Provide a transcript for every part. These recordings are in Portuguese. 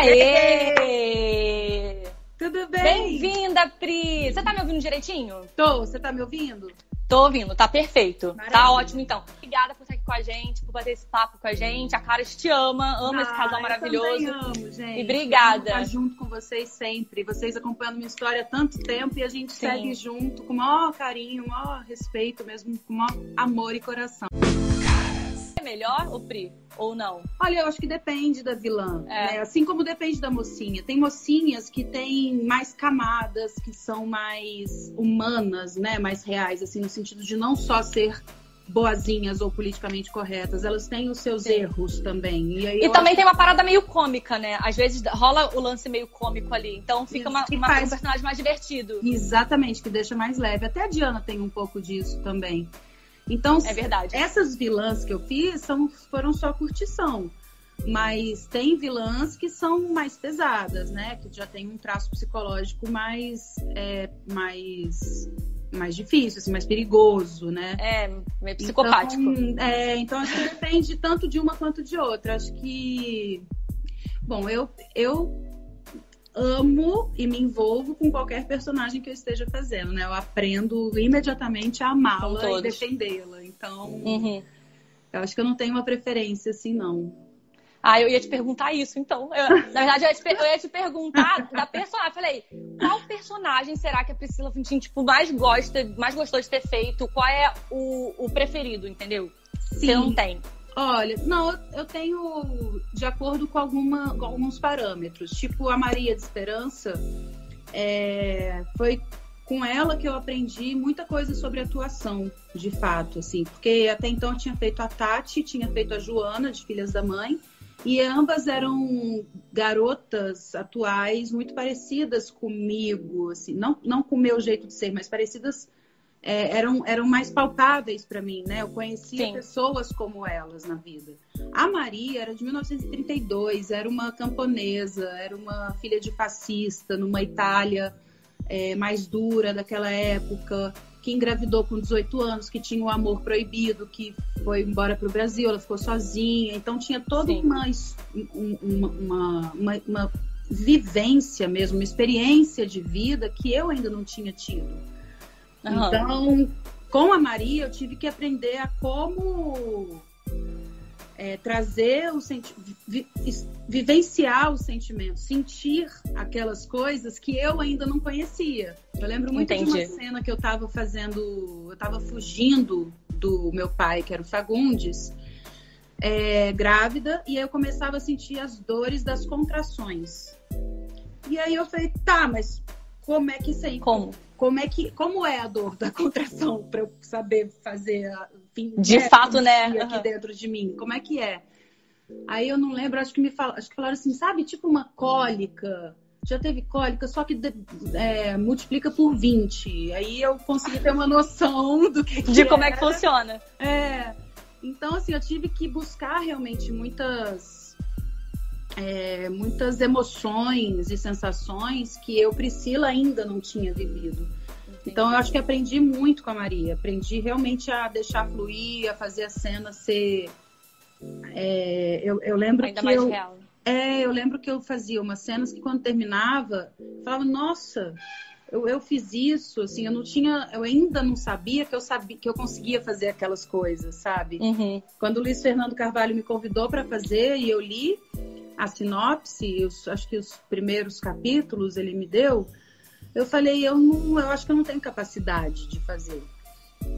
Aê! Tudo bem? Bem-vinda, Pri! Você tá me ouvindo direitinho? Tô, você tá me ouvindo? Tô ouvindo, tá perfeito. Maravilha. Tá ótimo, então. Obrigada por estar aqui com a gente, por bater esse papo com a gente. A Caras te ama, ama esse Ah, casal eu maravilhoso. também amo, gente. E obrigada. Estar junto com vocês sempre. Vocês acompanhando minha história há tanto tempo e a gente Sim. segue junto com o maior carinho, maior respeito mesmo, com o maior amor e coração. Melhor, ô Pri? Ou não? Olha, eu acho que depende da vilã, É. né? Assim como depende da mocinha. Tem mocinhas que têm mais camadas, que são mais humanas, né? Mais reais, assim, no sentido de não só ser boazinhas ou politicamente corretas, elas têm os seus Sim. erros também. E, E também tem uma parada meio cômica, né? Às vezes rola o lance meio cômico ali. Então fica uma, uma- faz- um personagem mais divertido. Exatamente, que deixa mais leve. Até a Diana tem um pouco disso também. Então, É verdade. essas vilãs que eu fiz são, foram só curtição. Mas tem vilãs que são mais pesadas, né? Que já tem um traço psicológico mais, é, mais, mais difícil, assim, mais perigoso, né? É, meio psicopático. Então, é, então acho que depende tanto de uma quanto de outra. Acho que. Bom, eu, eu amo e me envolvo com qualquer personagem que eu esteja fazendo, né? Eu aprendo imediatamente a amá-la e defendê-la. Então, Uhum. eu acho que eu não tenho uma preferência assim, não. Ah, eu ia te perguntar isso, então. Eu- na verdade, eu ia, te, eu ia te perguntar da personagem. Falei, qual personagem será que a Priscila Fintin, tipo, mais gosta, mais gostou de ter feito? Qual é o, o preferido, entendeu? Você não tem. Olha, não, eu- tenho de acordo com, alguma, com alguns parâmetros. Tipo, a Maria de Esperança, é, foi com ela que eu aprendi muita coisa sobre atuação, de fato, assim. Porque até então eu tinha feito a Tati, tinha feito a Joana, de Filhas da Mãe, e ambas eram garotas atuais muito parecidas comigo, assim, não, não com o meu jeito de ser, mas parecidas é, eram, eram mais palpáveis para mim, né? Eu conhecia Sim. pessoas como elas na vida. A Maria era de 1932, era uma camponesa, era uma filha de fascista numa Itália é, mais dura daquela época, que engravidou com 18 anos, que tinha o amor proibido, que foi embora para o Brasil, ela ficou sozinha. Então tinha toda um- uma, uma, uma, uma vivência mesmo, uma experiência de vida que eu ainda não tinha tido. Aham. Então, com a Maria, eu tive que aprender a como é, trazer o senti vi- vi- vivenciar os sentimentos, sentir aquelas coisas que eu ainda não conhecia. Eu lembro muito de Entendi. uma cena que eu estava fazendo, eu estava fugindo do meu pai, que era o Fagundes, é, grávida, e aí eu começava a sentir as dores das contrações. E aí eu falei, tá, mas como é que isso aí Como? como é que como é a dor da contração para eu saber fazer a, enfim, De fato, né? sentir Aham. aqui dentro de mim como é que é aí eu não lembro acho que me fal, acho que falaram assim sabe tipo uma cólica já teve cólica só que de- é, multiplica por 20 aí eu consegui ter uma noção do que, De que como é que funciona. É. Então, assim, eu tive que buscar realmente muitas. É, muitas emoções e sensações que eu, Priscila, ainda não tinha vivido. Então, eu acho que aprendi muito com a Maria. Aprendi realmente a deixar fluir, a fazer a cena ser. é, eu, eu lembro Ainda que mais eu, real. é, eu lembro que eu fazia umas cenas que quando terminava, eu falava, nossa, eu, eu fiz isso, assim, eu não tinha, eu ainda não sabia que eu sabia que eu conseguia fazer aquelas coisas, sabe? Uhum. Quando o Luiz Fernando Carvalho me convidou para fazer e eu li a sinopse, os- acho que os primeiros capítulos ele me deu, eu falei, eu não, eu acho que eu não tenho capacidade de fazer.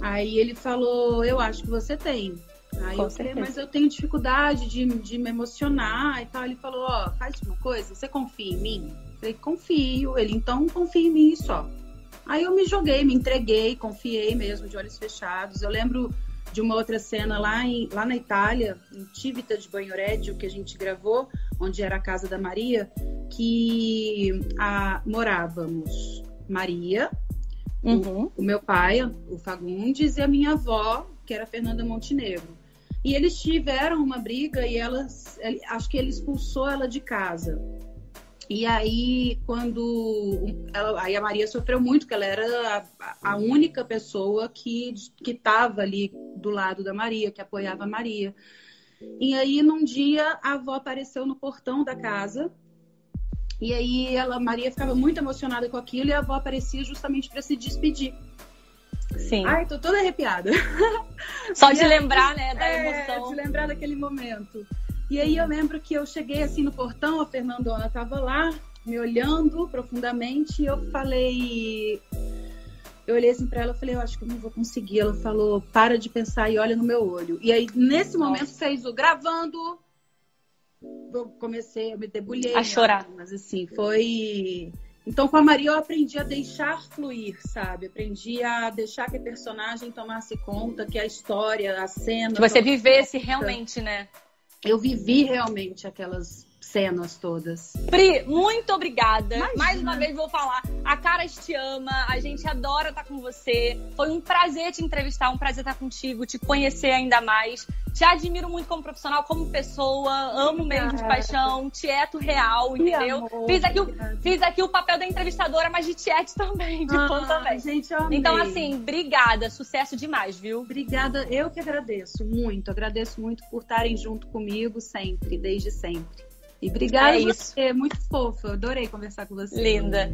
Aí ele falou, eu acho que você tem. Aí Com eu falei, certeza. mas eu tenho dificuldade de, de me emocionar e tal. Ele falou, ó, faz uma coisa, você confia em mim? Eu falei, confio. Ele, então confia em mim só. Aí eu me joguei, me entreguei, confiei mesmo, de olhos fechados. Eu lembro de uma outra cena lá, em, lá na Itália, em Civita de Banhoreggio, que a gente gravou, onde era a casa da Maria, que a, morávamos Maria, Uhum. o meu pai, o Fagundes, e a minha avó, que era Fernanda Montenegro. E eles tiveram uma briga e ele- acho que ele expulsou ela de casa. E aí, quando. Ela, aí a Maria sofreu muito, porque ela era a, a única pessoa que estava ali do lado da Maria, que apoiava a Maria. E aí, num dia, a avó apareceu no portão da casa E aí ela, Maria ficava muito emocionada com aquilo e a avó aparecia justamente para se despedir. Sim. Ai, tô toda arrepiada. Só de lembrar, né, da é, emoção. De lembrar daquele momento. E aí eu lembro que eu cheguei assim no portão, a Fernandona estava lá, me olhando profundamente, e eu falei. Eu olhei assim pra ela e falei, eu acho que eu não vou conseguir. Ela falou, para de pensar e olha no meu olho. E aí, nesse momento, Nossa. fez o gravando. Eu comecei, eu me debulhei. A chorar. Mas assim, foi. Então, com a Maria, eu aprendi a deixar fluir, sabe? Aprendi a deixar que a personagem tomasse conta, que a história, a cena. Que você vivesse conta. realmente, né? Eu vivi realmente aquelas cenas todas. Pri, muito obrigada. Imagina. Mais uma vez vou falar. A Caras te ama, a gente adora estar com você. Foi um prazer te entrevistar, um prazer estar contigo, te conhecer ainda mais. Te admiro muito como profissional, como pessoa, amo mesmo de paixão, tieto real, entendeu? Fiz aqui, o, fiz aqui o papel da entrevistadora, mas de tiete também, de ah, fã também. Gente, então, assim, obrigada, sucesso demais, viu? Obrigada, eu que agradeço muito, agradeço muito por estarem junto comigo sempre, desde sempre. E obrigada é você, muito fofa. Adorei conversar com você. Linda.